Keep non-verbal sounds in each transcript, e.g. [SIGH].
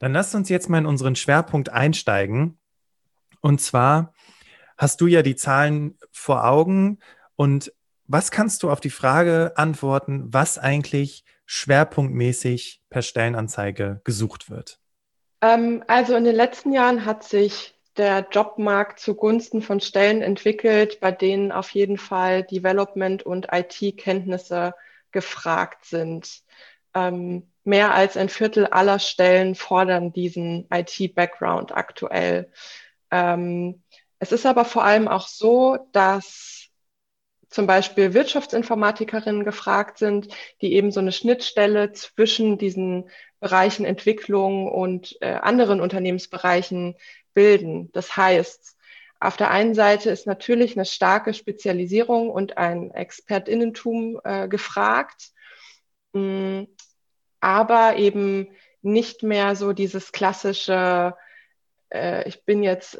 Dann lasst uns jetzt mal in unseren Schwerpunkt einsteigen. Und zwar hast du ja die Zahlen vor Augen. Und was kannst du auf die Frage antworten, was eigentlich schwerpunktmäßig per Stellenanzeige gesucht wird? Ähm, also in den letzten Jahren hat sich der Jobmarkt zugunsten von Stellen entwickelt, bei denen auf jeden Fall Development und IT-Kenntnisse gefragt sind. Ähm, mehr als ein Viertel aller Stellen fordern diesen IT-Background aktuell. Ähm, es ist aber vor allem auch so, dass zum Beispiel Wirtschaftsinformatikerinnen gefragt sind, die eben so eine Schnittstelle zwischen diesen Bereichen Entwicklung und äh, anderen Unternehmensbereichen bilden. Das heißt, auf der einen Seite ist natürlich eine starke Spezialisierung und ein Expertinnentum äh, gefragt, mm, aber eben nicht mehr so dieses klassische, äh, ich bin jetzt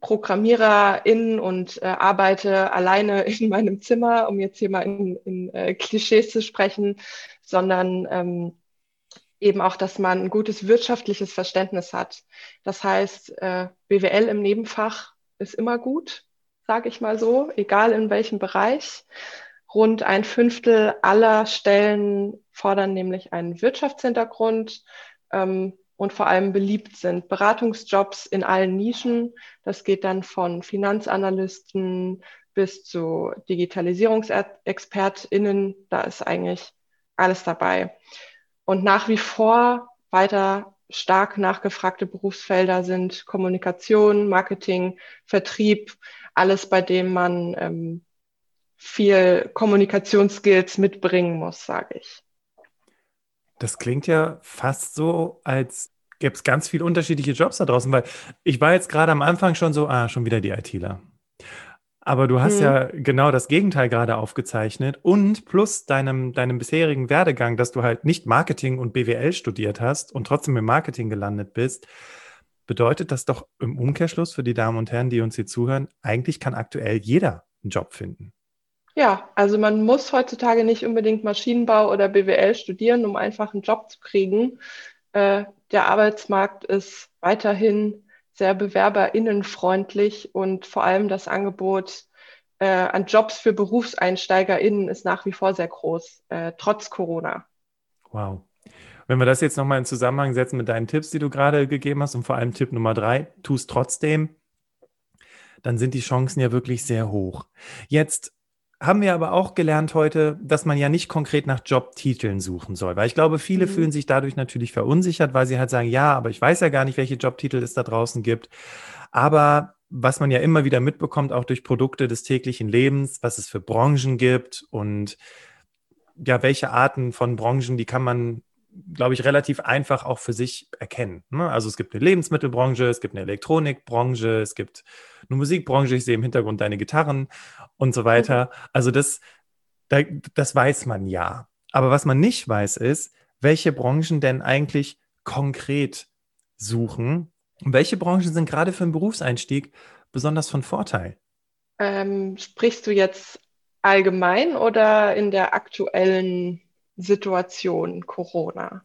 Programmiererin und äh, arbeite alleine [LAUGHS] in meinem Zimmer, um jetzt hier mal in, in äh, Klischees zu sprechen, sondern ähm, eben auch, dass man ein gutes wirtschaftliches Verständnis hat. Das heißt, äh, BWL im Nebenfach ist immer gut, sage ich mal so, egal in welchem Bereich. Rund ein Fünftel aller Stellen fordern nämlich einen Wirtschaftshintergrund. Ähm, und vor allem beliebt sind. Beratungsjobs in allen Nischen. Das geht dann von Finanzanalysten bis zu Digitalisierungsexpertinnen. Da ist eigentlich alles dabei. Und nach wie vor weiter stark nachgefragte Berufsfelder sind Kommunikation, Marketing, Vertrieb, alles, bei dem man ähm, viel Kommunikationsskills mitbringen muss, sage ich. Das klingt ja fast so, als gäbe es ganz viele unterschiedliche Jobs da draußen, weil ich war jetzt gerade am Anfang schon so, ah, schon wieder die ITler. Aber du hast hm. ja genau das Gegenteil gerade aufgezeichnet und plus deinem, deinem bisherigen Werdegang, dass du halt nicht Marketing und BWL studiert hast und trotzdem im Marketing gelandet bist, bedeutet das doch im Umkehrschluss für die Damen und Herren, die uns hier zuhören, eigentlich kann aktuell jeder einen Job finden. Ja, also man muss heutzutage nicht unbedingt Maschinenbau oder BWL studieren, um einfach einen Job zu kriegen. Äh, der Arbeitsmarkt ist weiterhin sehr bewerberinnenfreundlich und vor allem das Angebot äh, an Jobs für BerufseinsteigerInnen ist nach wie vor sehr groß, äh, trotz Corona. Wow. Wenn wir das jetzt nochmal in Zusammenhang setzen mit deinen Tipps, die du gerade gegeben hast und vor allem Tipp Nummer drei, tu es trotzdem, dann sind die Chancen ja wirklich sehr hoch. Jetzt haben wir aber auch gelernt heute, dass man ja nicht konkret nach Jobtiteln suchen soll, weil ich glaube, viele mhm. fühlen sich dadurch natürlich verunsichert, weil sie halt sagen, ja, aber ich weiß ja gar nicht, welche Jobtitel es da draußen gibt. Aber was man ja immer wieder mitbekommt, auch durch Produkte des täglichen Lebens, was es für Branchen gibt und ja, welche Arten von Branchen, die kann man glaube ich, relativ einfach auch für sich erkennen. Ne? Also es gibt eine Lebensmittelbranche, es gibt eine Elektronikbranche, es gibt eine Musikbranche, ich sehe im Hintergrund deine Gitarren und so weiter. Mhm. Also das, das weiß man ja. Aber was man nicht weiß, ist, welche Branchen denn eigentlich konkret suchen und welche Branchen sind gerade für einen Berufseinstieg besonders von Vorteil? Ähm, sprichst du jetzt allgemein oder in der aktuellen Situation Corona?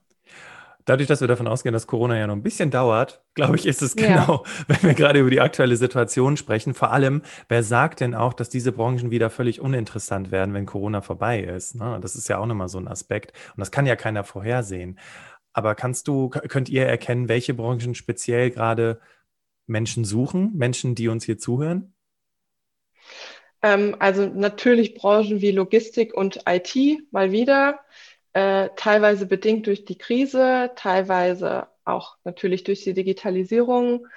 Dadurch, dass wir davon ausgehen, dass Corona ja noch ein bisschen dauert, glaube ich, ist es genau, ja. [LAUGHS] wenn wir gerade über die aktuelle Situation sprechen. Vor allem, wer sagt denn auch, dass diese Branchen wieder völlig uninteressant werden, wenn Corona vorbei ist? Ne? Das ist ja auch nochmal so ein Aspekt. Und das kann ja keiner vorhersehen. Aber kannst du, könnt ihr erkennen, welche Branchen speziell gerade Menschen suchen, Menschen, die uns hier zuhören? Ähm, also natürlich Branchen wie Logistik und IT mal wieder, äh, teilweise bedingt durch die Krise, teilweise auch natürlich durch die Digitalisierung.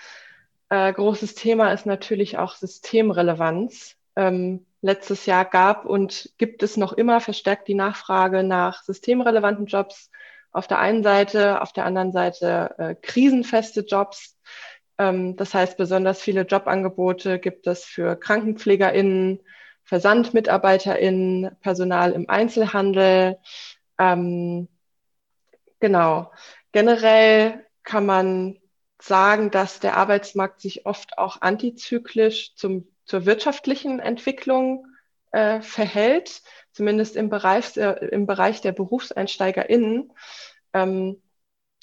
Äh, großes Thema ist natürlich auch Systemrelevanz. Ähm, letztes Jahr gab und gibt es noch immer verstärkt die Nachfrage nach systemrelevanten Jobs auf der einen Seite, auf der anderen Seite äh, krisenfeste Jobs. Ähm, das heißt, besonders viele Jobangebote gibt es für KrankenpflegerInnen, VersandmitarbeiterInnen, Personal im Einzelhandel. Ähm, genau. Generell kann man sagen, dass der Arbeitsmarkt sich oft auch antizyklisch zum, zur wirtschaftlichen Entwicklung äh, verhält, zumindest im Bereich, äh, im Bereich der BerufseinsteigerInnen. Ähm,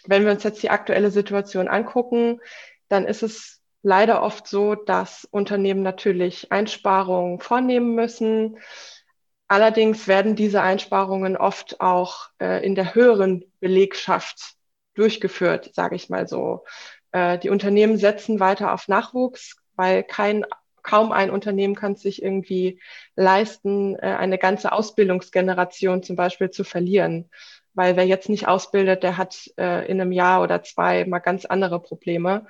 wenn wir uns jetzt die aktuelle Situation angucken, dann ist es leider oft so, dass Unternehmen natürlich Einsparungen vornehmen müssen. Allerdings werden diese Einsparungen oft auch äh, in der höheren Belegschaft durchgeführt, sage ich mal so. Äh, die Unternehmen setzen weiter auf Nachwuchs, weil kein kaum ein Unternehmen kann es sich irgendwie leisten, äh, eine ganze Ausbildungsgeneration zum Beispiel zu verlieren. Weil wer jetzt nicht ausbildet, der hat äh, in einem Jahr oder zwei mal ganz andere Probleme.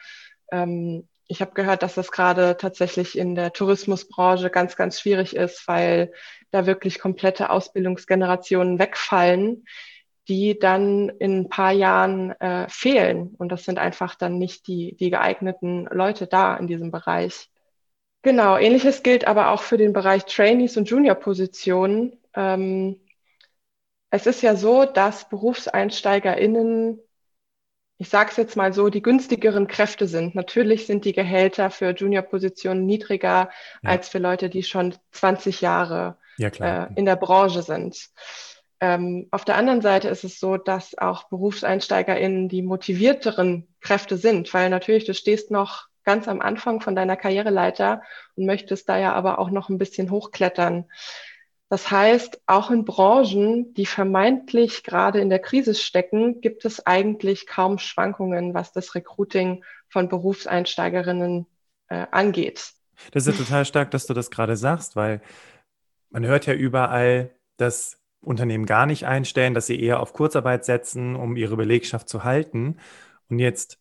Ähm, ich habe gehört, dass das gerade tatsächlich in der Tourismusbranche ganz, ganz schwierig ist, weil da wirklich komplette Ausbildungsgenerationen wegfallen, die dann in ein paar Jahren äh, fehlen. Und das sind einfach dann nicht die, die geeigneten Leute da in diesem Bereich. Genau, ähnliches gilt aber auch für den Bereich Trainees und Junior-Positionen. Ähm, es ist ja so, dass BerufseinsteigerInnen, ich sage es jetzt mal so, die günstigeren Kräfte sind. Natürlich sind die Gehälter für Junior-Positionen niedriger ja. als für Leute, die schon 20 Jahre ja, äh, in der Branche sind. Ähm, auf der anderen Seite ist es so, dass auch BerufseinsteigerInnen die motivierteren Kräfte sind, weil natürlich du stehst noch ganz am Anfang von deiner Karriereleiter und möchtest da ja aber auch noch ein bisschen hochklettern. Das heißt, auch in Branchen, die vermeintlich gerade in der Krise stecken, gibt es eigentlich kaum Schwankungen, was das Recruiting von Berufseinsteigerinnen äh, angeht. Das ist ja total stark, dass du das gerade sagst, weil man hört ja überall, dass Unternehmen gar nicht einstellen, dass sie eher auf Kurzarbeit setzen, um ihre Belegschaft zu halten. Und jetzt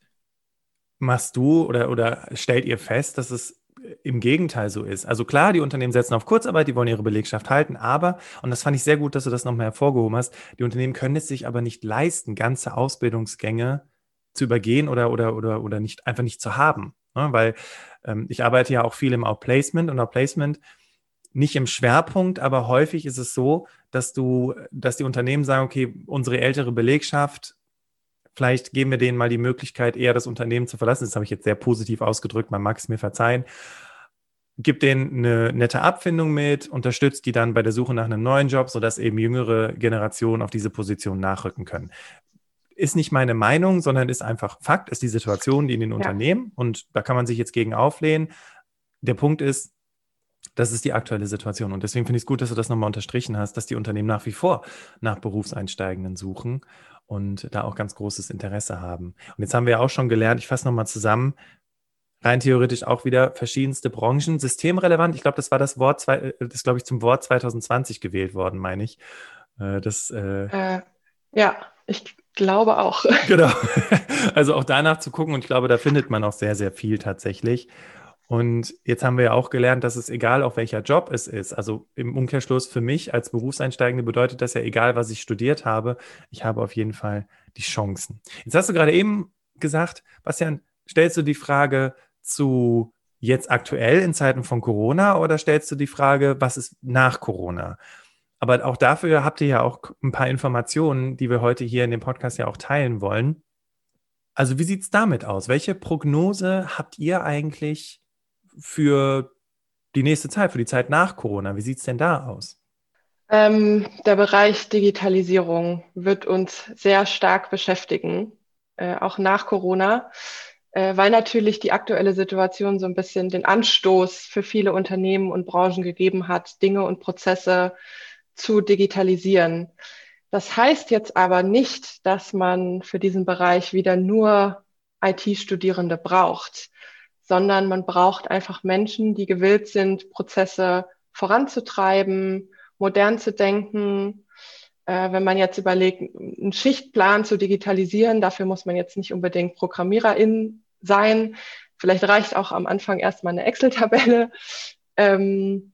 machst du oder, oder stellt ihr fest, dass es im Gegenteil so ist. Also klar, die Unternehmen setzen auf Kurzarbeit, die wollen ihre Belegschaft halten, aber, und das fand ich sehr gut, dass du das nochmal hervorgehoben hast, die Unternehmen können es sich aber nicht leisten, ganze Ausbildungsgänge zu übergehen oder, oder, oder, oder nicht, einfach nicht zu haben. Ne? Weil ähm, ich arbeite ja auch viel im Outplacement und Outplacement nicht im Schwerpunkt, aber häufig ist es so, dass du, dass die Unternehmen sagen, okay, unsere ältere Belegschaft Vielleicht geben wir denen mal die Möglichkeit, eher das Unternehmen zu verlassen. Das habe ich jetzt sehr positiv ausgedrückt, man mag es mir verzeihen. Gibt denen eine nette Abfindung mit, unterstützt die dann bei der Suche nach einem neuen Job, sodass eben jüngere Generationen auf diese Position nachrücken können. Ist nicht meine Meinung, sondern ist einfach Fakt, ist die Situation, die in den ja. Unternehmen und da kann man sich jetzt gegen auflehnen. Der Punkt ist, das ist die aktuelle Situation. Und deswegen finde ich es gut, dass du das nochmal unterstrichen hast, dass die Unternehmen nach wie vor nach Berufseinsteigenden suchen und da auch ganz großes Interesse haben. Und jetzt haben wir auch schon gelernt, ich fasse nochmal zusammen, rein theoretisch auch wieder verschiedenste Branchen, systemrelevant. Ich glaube, das war das Wort, äh, das glaube ich zum Wort 2020 gewählt worden, meine ich. Äh, das, äh, äh, ja, ich glaube auch. [LAUGHS] Genau. Also auch danach zu gucken und ich glaube, da findet man auch sehr, sehr viel tatsächlich. Und jetzt haben wir ja auch gelernt, dass es egal, auf welcher Job es ist. Also im Umkehrschluss für mich als Berufseinsteigende bedeutet das ja egal, was ich studiert habe. Ich habe auf jeden Fall die Chancen. Jetzt hast du gerade eben gesagt, Bastian, stellst du die Frage zu jetzt aktuell in Zeiten von Corona oder stellst du die Frage, was ist nach Corona? Aber auch dafür habt ihr ja auch ein paar Informationen, die wir heute hier in dem Podcast ja auch teilen wollen. Also wie sieht es damit aus? Welche Prognose habt ihr eigentlich für die nächste Zeit, für die Zeit nach Corona? Wie sieht es denn da aus? Ähm, der Bereich Digitalisierung wird uns sehr stark beschäftigen, äh, auch nach Corona, äh, weil natürlich die aktuelle Situation so ein bisschen den Anstoß für viele Unternehmen und Branchen gegeben hat, Dinge und Prozesse zu digitalisieren. Das heißt jetzt aber nicht, dass man für diesen Bereich wieder nur IT-Studierende braucht sondern man braucht einfach Menschen, die gewillt sind, Prozesse voranzutreiben, modern zu denken. Äh, wenn man jetzt überlegt, einen Schichtplan zu digitalisieren, dafür muss man jetzt nicht unbedingt Programmiererin sein. Vielleicht reicht auch am Anfang erstmal eine Excel-Tabelle. Ähm,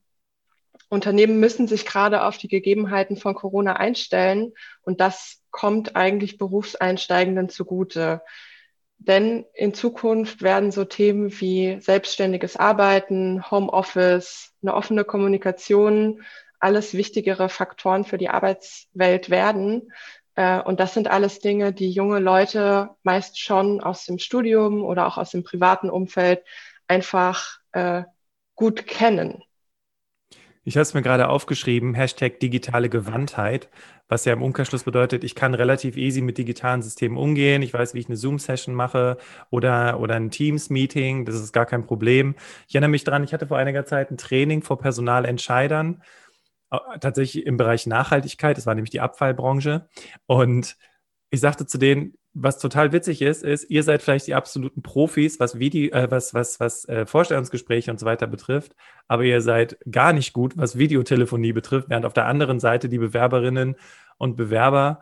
Unternehmen müssen sich gerade auf die Gegebenheiten von Corona einstellen und das kommt eigentlich Berufseinsteigenden zugute. Denn in Zukunft werden so Themen wie selbstständiges Arbeiten, Homeoffice, eine offene Kommunikation alles wichtigere Faktoren für die Arbeitswelt werden. Äh, und das sind alles Dinge, die junge Leute meist schon aus dem Studium oder auch aus dem privaten Umfeld einfach äh, gut kennen. Ich habe es mir gerade aufgeschrieben, Hashtag digitale Gewandtheit, was ja im Umkehrschluss bedeutet, ich kann relativ easy mit digitalen Systemen umgehen. Ich weiß, wie ich eine Zoom-Session mache oder, oder ein Teams-Meeting. Das ist gar kein Problem. Ich erinnere mich daran, ich hatte vor einiger Zeit ein Training vor Personalentscheidern, äh, tatsächlich im Bereich Nachhaltigkeit. Das war nämlich die Abfallbranche. Und ich sagte zu denen, was total witzig ist, ist, ihr seid vielleicht die absoluten Profis, was Video, äh, was, was, was äh, Vorstellungsgespräche und so weiter betrifft, aber ihr seid gar nicht gut, was Videotelefonie betrifft, während auf der anderen Seite die Bewerberinnen und Bewerber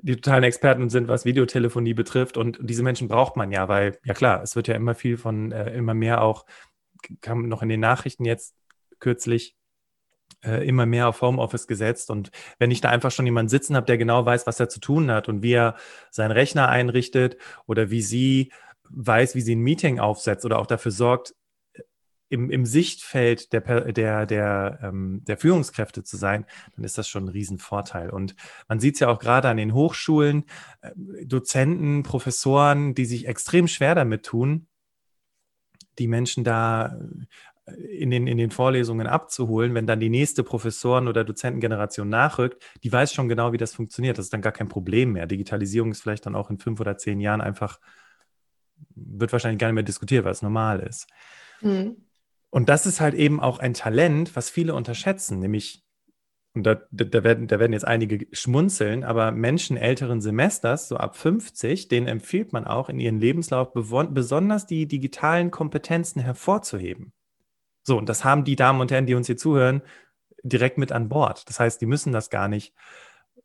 die totalen Experten sind, was Videotelefonie betrifft. Und diese Menschen braucht man ja, weil, ja klar, es wird ja immer viel von, äh, immer mehr auch, kam noch in den Nachrichten jetzt kürzlich, äh, immer mehr auf Homeoffice gesetzt. Und wenn ich da einfach schon jemanden sitzen habe, der genau weiß, was er zu tun hat und wie er seinen Rechner einrichtet oder wie sie weiß, wie sie ein Meeting aufsetzt oder auch dafür sorgt, im, im Sichtfeld der, der, der, ähm, der Führungskräfte zu sein, dann ist das schon ein Riesenvorteil. Und man sieht es ja auch gerade an den Hochschulen, äh, Dozenten, Professoren, die sich extrem schwer damit tun, die Menschen da in den, in den Vorlesungen abzuholen, wenn dann die nächste Professoren- oder Dozentengeneration nachrückt, die weiß schon genau, wie das funktioniert. Das ist dann gar kein Problem mehr. Digitalisierung ist vielleicht dann auch in fünf oder zehn Jahren einfach, wird wahrscheinlich gar nicht mehr diskutiert, weil es normal ist. Mhm. Und das ist halt eben auch ein Talent, was viele unterschätzen, nämlich, und da, da, werden, da werden jetzt einige schmunzeln, aber Menschen älteren Semesters, so ab 50, denen empfiehlt man auch in ihren Lebenslauf besonders die digitalen Kompetenzen hervorzuheben. So, und das haben die Damen und Herren, die uns hier zuhören, direkt mit an Bord. Das heißt, die müssen das gar nicht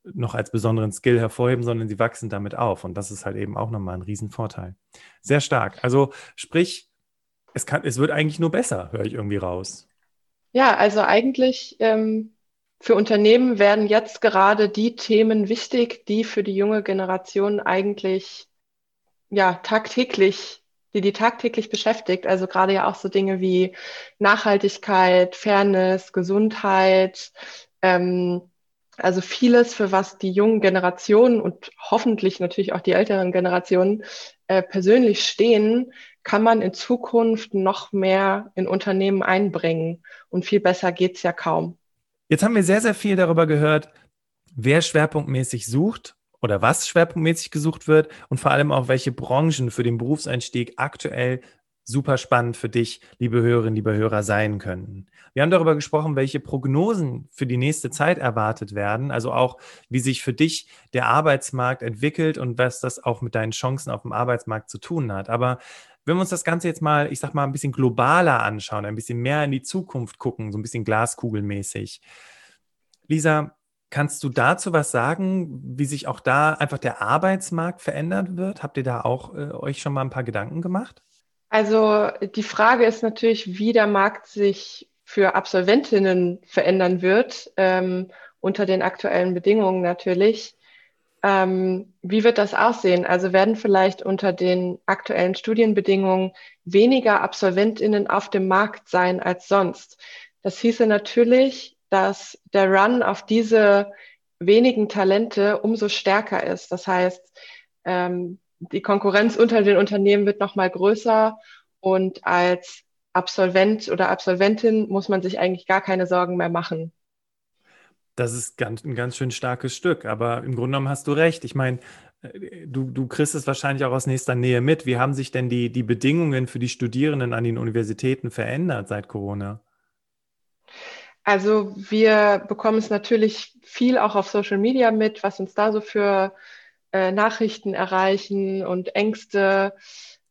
noch als besonderen Skill hervorheben, sondern sie wachsen damit auf. Und das ist halt eben auch nochmal ein Riesenvorteil. Sehr stark. Also sprich, es, kann, es wird eigentlich nur besser, höre ich irgendwie raus. Ja, also eigentlich ähm, für Unternehmen werden jetzt gerade die Themen wichtig, die für die junge Generation eigentlich ja tagtäglich die die tagtäglich beschäftigt. Also gerade ja auch so Dinge wie Nachhaltigkeit, Fairness, Gesundheit, ähm, also vieles, für was die jungen Generationen und hoffentlich natürlich auch die älteren Generationen äh, persönlich stehen, kann man in Zukunft noch mehr in Unternehmen einbringen. Und viel besser geht's ja kaum. Jetzt haben wir sehr, sehr viel darüber gehört, wer schwerpunktmäßig sucht oder was schwerpunktmäßig gesucht wird und vor allem auch, welche Branchen für den Berufseinstieg aktuell super spannend für dich, liebe Hörerinnen, liebe Hörer, sein könnten. Wir haben darüber gesprochen, welche Prognosen für die nächste Zeit erwartet werden, also auch, wie sich für dich der Arbeitsmarkt entwickelt und was das auch mit deinen Chancen auf dem Arbeitsmarkt zu tun hat. Aber wenn wir uns das Ganze jetzt mal, ich sag mal, ein bisschen globaler anschauen, ein bisschen mehr in die Zukunft gucken, so ein bisschen glaskugelmäßig. Lisa, Kannst du dazu was sagen, wie sich auch da einfach der Arbeitsmarkt verändern wird? Habt ihr da auch äh, euch schon mal ein paar Gedanken gemacht? Also die Frage ist natürlich, wie der Markt sich für Absolventinnen verändern wird, ähm, unter den aktuellen Bedingungen natürlich. Ähm, wie wird das aussehen? Also werden vielleicht unter den aktuellen Studienbedingungen weniger Absolventinnen auf dem Markt sein als sonst? Das hieße natürlich, dass der Run auf diese wenigen Talente umso stärker ist. Das heißt, ähm, die Konkurrenz unter den Unternehmen wird noch mal größer und als Absolvent oder Absolventin muss man sich eigentlich gar keine Sorgen mehr machen. Das ist ganz, ein ganz schön starkes Stück, aber im Grunde genommen hast du recht. Ich meine, äh, du, du kriegst es wahrscheinlich auch aus nächster Nähe mit. Wie haben sich denn die, die Bedingungen für die Studierenden an den Universitäten verändert seit Corona? Also wir bekommen es natürlich viel auch auf Social Media mit, was uns da so für äh, Nachrichten erreichen und Ängste.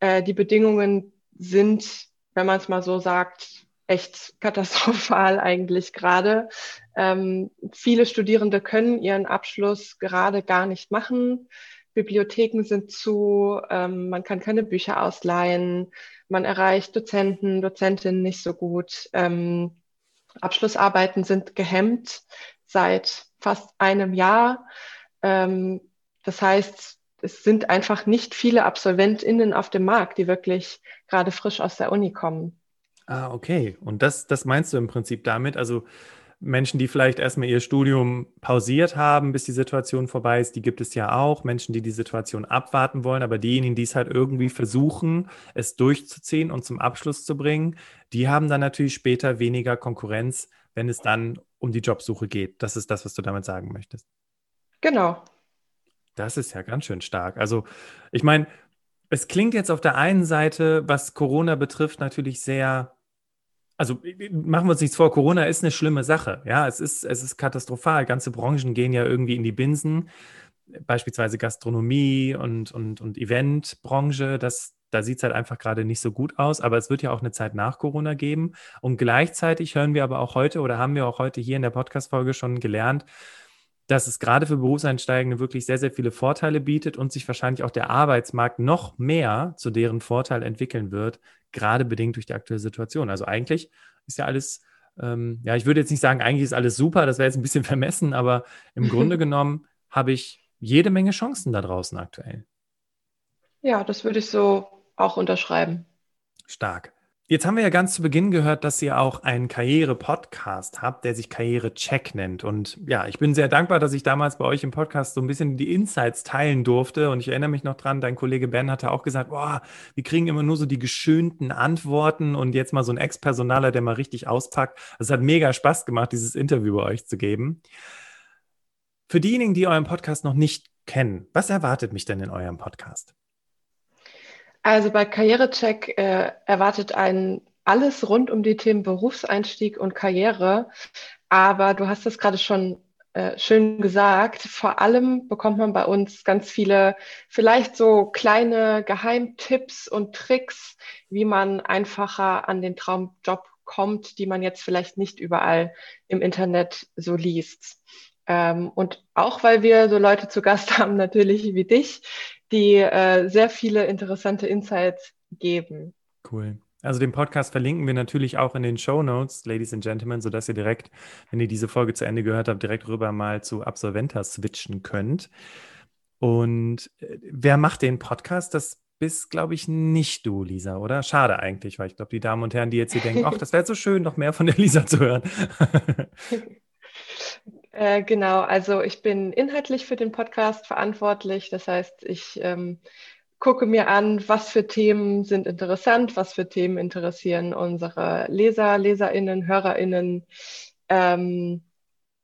Äh, die Bedingungen sind, wenn man es mal so sagt, echt [LAUGHS] katastrophal eigentlich gerade. Ähm, viele Studierende können ihren Abschluss gerade gar nicht machen. Bibliotheken sind zu, ähm, man kann keine Bücher ausleihen, man erreicht Dozenten, Dozentinnen nicht so gut. Ähm, Abschlussarbeiten sind gehemmt seit fast einem Jahr. Ähm, das heißt, es sind einfach nicht viele AbsolventInnen auf dem Markt, die wirklich gerade frisch aus der Uni kommen. Ah, okay. Und das, das meinst du im Prinzip damit? Also Menschen, die vielleicht erstmal ihr Studium pausiert haben, bis die Situation vorbei ist, die gibt es ja auch. Menschen, die die Situation abwarten wollen, aber diejenigen, die es halt irgendwie versuchen, es durchzuziehen und zum Abschluss zu bringen, die haben dann natürlich später weniger Konkurrenz wenn es dann um die Jobsuche geht. Das ist das, was du damit sagen möchtest. Genau. Das ist ja ganz schön stark. Also, ich meine, es klingt jetzt auf der einen Seite, was Corona betrifft, natürlich sehr also machen wir uns nichts vor, Corona ist eine schlimme Sache. Ja, es ist, es ist katastrophal. Ganze Branchen gehen ja irgendwie in die Binsen. Beispielsweise Gastronomie und, und, und Eventbranche, das, da sieht es halt einfach gerade nicht so gut aus. Aber es wird ja auch eine Zeit nach Corona geben. Und gleichzeitig hören wir aber auch heute oder haben wir auch heute hier in der Podcast-Folge schon gelernt, dass es gerade für Berufseinsteigende wirklich sehr, sehr viele Vorteile bietet und sich wahrscheinlich auch der Arbeitsmarkt noch mehr zu deren Vorteil entwickeln wird, gerade bedingt durch die aktuelle Situation. Also eigentlich ist ja alles, ähm, ja, ich würde jetzt nicht sagen, eigentlich ist alles super, das wäre jetzt ein bisschen [LAUGHS] vermessen, aber im Grunde [LAUGHS] genommen habe ich jede Menge Chancen da draußen aktuell. Ja, das würde ich so auch unterschreiben. Stark. Jetzt haben wir ja ganz zu Beginn gehört, dass ihr auch einen Karriere-Podcast habt, der sich Karriere-Check nennt. Und ja, ich bin sehr dankbar, dass ich damals bei euch im Podcast so ein bisschen die Insights teilen durfte. Und ich erinnere mich noch dran, dein Kollege Ben hatte auch gesagt, boah, wir kriegen immer nur so die geschönten Antworten und jetzt mal so ein Ex-Personaler, der mal richtig auspackt. Es hat mega Spaß gemacht, dieses Interview bei euch zu geben. Für diejenigen, die euren Podcast noch nicht kennen, was erwartet mich denn in eurem Podcast? Also bei Karrierecheck äh, erwartet einen alles rund um die Themen Berufseinstieg und Karriere. Aber du hast es gerade schon äh, schön gesagt. Vor allem bekommt man bei uns ganz viele, vielleicht so kleine Geheimtipps und Tricks, wie man einfacher an den Traumjob kommt, die man jetzt vielleicht nicht überall im Internet so liest. Ähm, und auch weil wir so Leute zu Gast [LAUGHS] haben, natürlich wie dich, die äh, sehr viele interessante Insights geben. Cool. Also den Podcast verlinken wir natürlich auch in den Show Notes, Ladies and Gentlemen, sodass ihr direkt, wenn ihr diese Folge zu Ende gehört habt, direkt rüber mal zu Absolventa switchen könnt. Und äh, wer macht den Podcast? Das bist, glaube ich, nicht du, Lisa, oder? Schade eigentlich, weil ich glaube, die Damen und Herren, die jetzt hier denken, ach, das wäre so schön, noch mehr von der Lisa zu hören. [LAUGHS] Äh, genau, also ich bin inhaltlich für den Podcast verantwortlich. Das heißt, ich ähm, gucke mir an, was für Themen sind interessant, was für Themen interessieren unsere Leser, Leserinnen, Hörerinnen. Ähm,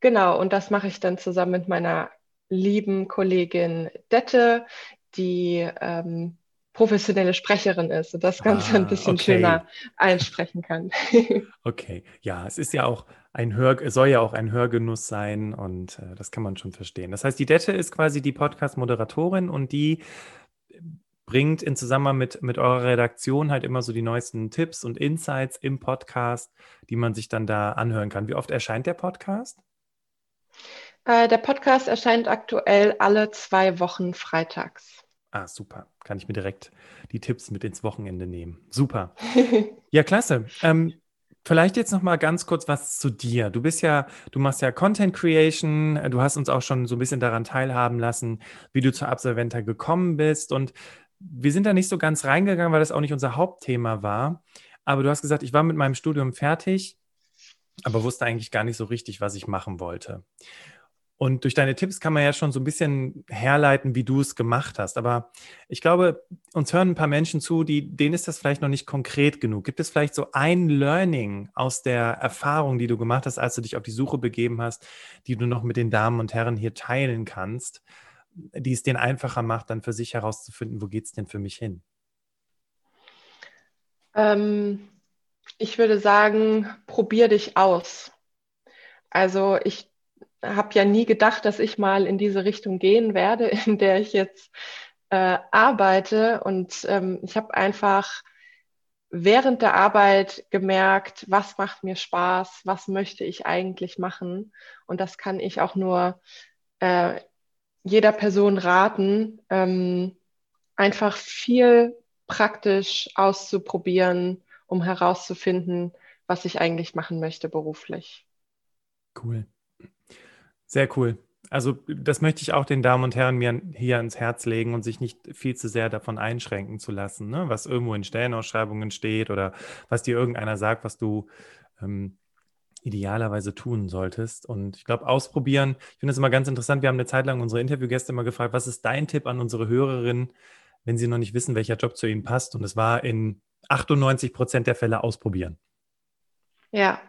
genau, und das mache ich dann zusammen mit meiner lieben Kollegin Dette, die ähm, professionelle Sprecherin ist und das Ganze ah, ein bisschen okay. schöner einsprechen kann. [LAUGHS] okay, ja, es ist ja auch ein Hör, es soll ja auch ein Hörgenuss sein und äh, das kann man schon verstehen. Das heißt, die Dette ist quasi die Podcast-Moderatorin und die bringt in Zusammenhang mit, mit eurer Redaktion halt immer so die neuesten Tipps und Insights im Podcast, die man sich dann da anhören kann. Wie oft erscheint der Podcast? Äh, der Podcast erscheint aktuell alle zwei Wochen freitags. Ah, super. Kann ich mir direkt die Tipps mit ins Wochenende nehmen. Super. [LAUGHS] ja, klasse. Ähm, Vielleicht jetzt noch mal ganz kurz was zu dir. Du bist ja, du machst ja Content Creation. Du hast uns auch schon so ein bisschen daran teilhaben lassen, wie du zur Absolventa gekommen bist. Und wir sind da nicht so ganz reingegangen, weil das auch nicht unser Hauptthema war. Aber du hast gesagt, ich war mit meinem Studium fertig, aber wusste eigentlich gar nicht so richtig, was ich machen wollte. Und durch deine Tipps kann man ja schon so ein bisschen herleiten, wie du es gemacht hast. Aber ich glaube, uns hören ein paar Menschen zu, die, denen ist das vielleicht noch nicht konkret genug. Gibt es vielleicht so ein Learning aus der Erfahrung, die du gemacht hast, als du dich auf die Suche begeben hast, die du noch mit den Damen und Herren hier teilen kannst, die es denen einfacher macht, dann für sich herauszufinden, wo geht es denn für mich hin? Ähm, ich würde sagen, probier dich aus. Also ich habe ja nie gedacht, dass ich mal in diese Richtung gehen werde, [LAUGHS] in der ich jetzt äh, arbeite. Und ähm, ich habe einfach während der Arbeit gemerkt, was macht mir Spaß, was möchte ich eigentlich machen. Und das kann ich auch nur äh, jeder Person raten, ähm, einfach viel praktisch auszuprobieren, um herauszufinden, was ich eigentlich machen möchte beruflich. Cool. Sehr cool. Also das möchte ich auch den Damen und Herren mir hier ans Herz legen und sich nicht viel zu sehr davon einschränken zu lassen, ne? was irgendwo in Stellenausschreibungen steht oder was dir irgendeiner sagt, was du ähm, idealerweise tun solltest. Und ich glaube, ausprobieren, ich finde das immer ganz interessant. Wir haben eine Zeit lang unsere Interviewgäste immer gefragt, was ist dein Tipp an unsere Hörerinnen, wenn sie noch nicht wissen, welcher Job zu ihnen passt? Und es war in 98 Prozent der Fälle ausprobieren. Ja,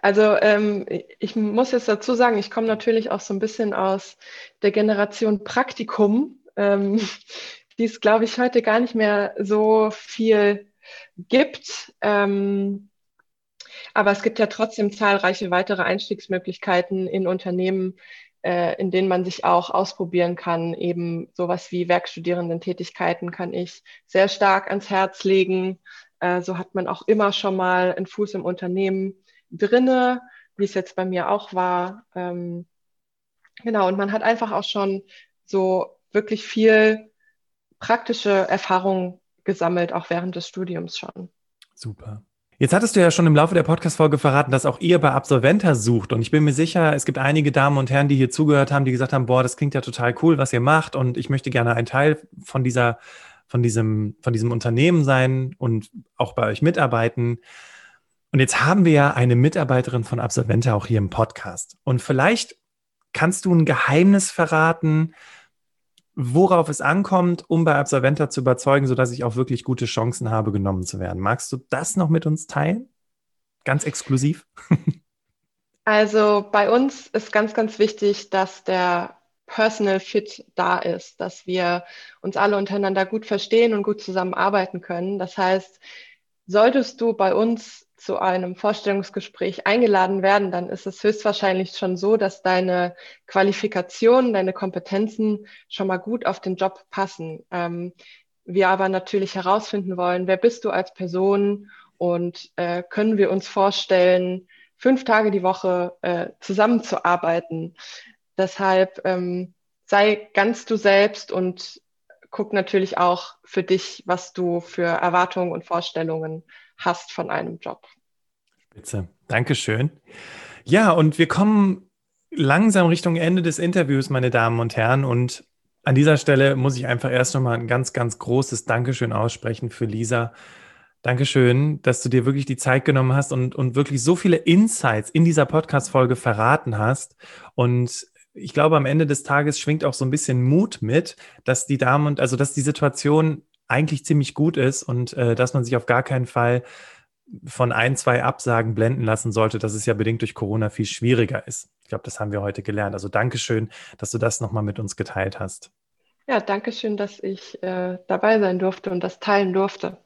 Also ähm, ich muss jetzt dazu sagen, ich komme natürlich auch so ein bisschen aus der Generation Praktikum, ähm, [LAUGHS] die es, glaube ich, heute gar nicht mehr so viel gibt. Ähm, aber es gibt ja trotzdem zahlreiche weitere Einstiegsmöglichkeiten in Unternehmen, äh, in denen man sich auch ausprobieren kann. Eben sowas wie Werkstudierendentätigkeiten kann ich sehr stark ans Herz legen. Äh, so hat man auch immer schon mal einen Fuß im Unternehmen drinne, wie es jetzt bei mir auch war. Ähm, genau, und man hat einfach auch schon so wirklich viel praktische Erfahrung gesammelt, auch während des Studiums schon. Super. Jetzt hattest du ja schon im Laufe der Podcast-Folge verraten, dass auch ihr bei Absolventa sucht. Und ich bin mir sicher, es gibt einige Damen und Herren, die hier zugehört haben, die gesagt haben, boah, das klingt ja total cool, was ihr macht. Und ich möchte gerne ein Teil von dieser, von diesem, von diesem Unternehmen sein und auch bei euch mitarbeiten. Und jetzt haben wir ja eine Mitarbeiterin von Absolventa auch hier im Podcast. Und vielleicht kannst du ein Geheimnis verraten, worauf es ankommt, um bei Absolventa zu überzeugen, sodass ich auch wirklich gute Chancen habe, genommen zu werden. Magst du das noch mit uns teilen? Ganz exklusiv? [LAUGHS] Also bei uns ist ganz, ganz wichtig, dass der Personal Fit da ist, dass wir uns alle untereinander gut verstehen und gut zusammenarbeiten können. Das heißt, solltest du bei uns zu einem Vorstellungsgespräch eingeladen werden, dann ist es höchstwahrscheinlich schon so, dass deine Qualifikationen, deine Kompetenzen schon mal gut auf den Job passen. Ähm, wir aber natürlich herausfinden wollen, wer bist du als Person und äh, können wir uns vorstellen, fünf Tage die Woche äh, zusammenzuarbeiten. Deshalb ähm, sei ganz du selbst und guck natürlich auch für dich, was du für Erwartungen und Vorstellungen hast von einem Job. Spitze. Dankeschön. Ja, und wir kommen langsam Richtung Ende des Interviews, meine Damen und Herren. Und an dieser Stelle muss ich einfach erst nochmal ein ganz, ganz großes Dankeschön aussprechen für Lisa. Dankeschön, dass du dir wirklich die Zeit genommen hast und, und wirklich so viele Insights in dieser Podcast-Folge verraten hast. Und ich glaube, am Ende des Tages schwingt auch so ein bisschen Mut mit, dass die Damen und also dass die Situation eigentlich ziemlich gut ist und äh, dass man sich auf gar keinen Fall von ein, zwei Absagen blenden lassen sollte, dass es ja bedingt durch Corona viel schwieriger ist. Ich glaube, das haben wir heute gelernt. Also Dankeschön, dass du das nochmal mit uns geteilt hast. Ja, danke schön, dass ich äh, dabei sein durfte und das teilen durfte.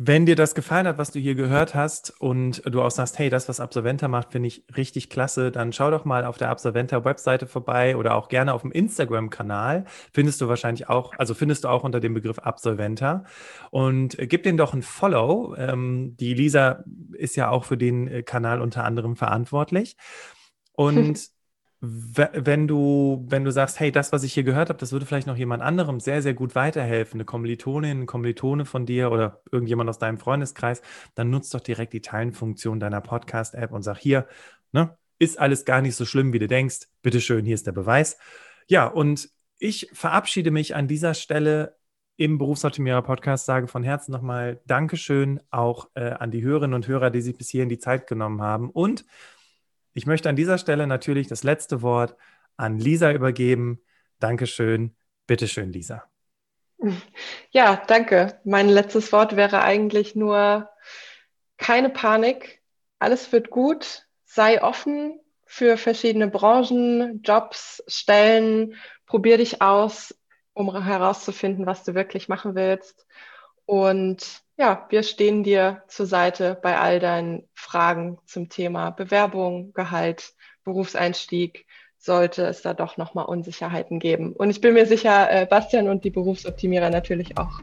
Wenn dir das gefallen hat, was du hier gehört hast und du auch sagst, hey, das, was Absolventa macht, finde ich richtig klasse, dann schau doch mal auf der Absolventa-Webseite vorbei oder auch gerne auf dem Instagram-Kanal. Findest du wahrscheinlich auch, also findest du auch unter dem Begriff Absolventa. Und gib den doch ein Follow. Ähm, die Lisa ist ja auch für den äh, Kanal unter anderem verantwortlich. Und [LAUGHS] wenn du, wenn du sagst, hey, das, was ich hier gehört habe, das würde vielleicht noch jemand anderem sehr, sehr gut weiterhelfen, eine Kommilitonin, ein Kommilitone von dir oder irgendjemand aus deinem Freundeskreis, dann nutzt doch direkt die Teilenfunktion deiner Podcast-App und sag hier, ne, ist alles gar nicht so schlimm, wie du denkst. Bitteschön, hier ist der Beweis. Ja, und ich verabschiede mich an dieser Stelle im Berufsoptimierer Podcast, sage von Herzen nochmal Dankeschön auch äh, an die Hörerinnen und Hörer, die sich bis hierhin die Zeit genommen haben und ich möchte an dieser Stelle natürlich das letzte Wort an Lisa übergeben. Dankeschön. Bitteschön, Lisa. Ja, danke. Mein letztes Wort wäre eigentlich nur keine Panik. Alles wird gut. Sei offen für verschiedene Branchen, Jobs, Stellen. Probier dich aus, um herauszufinden, was du wirklich machen willst. Und ja, wir stehen dir zur Seite bei all deinen Fragen zum Thema Bewerbung, Gehalt, Berufseinstieg, sollte es da doch nochmal Unsicherheiten geben. Und ich bin mir sicher, äh, Bastian und die Berufsoptimierer natürlich auch.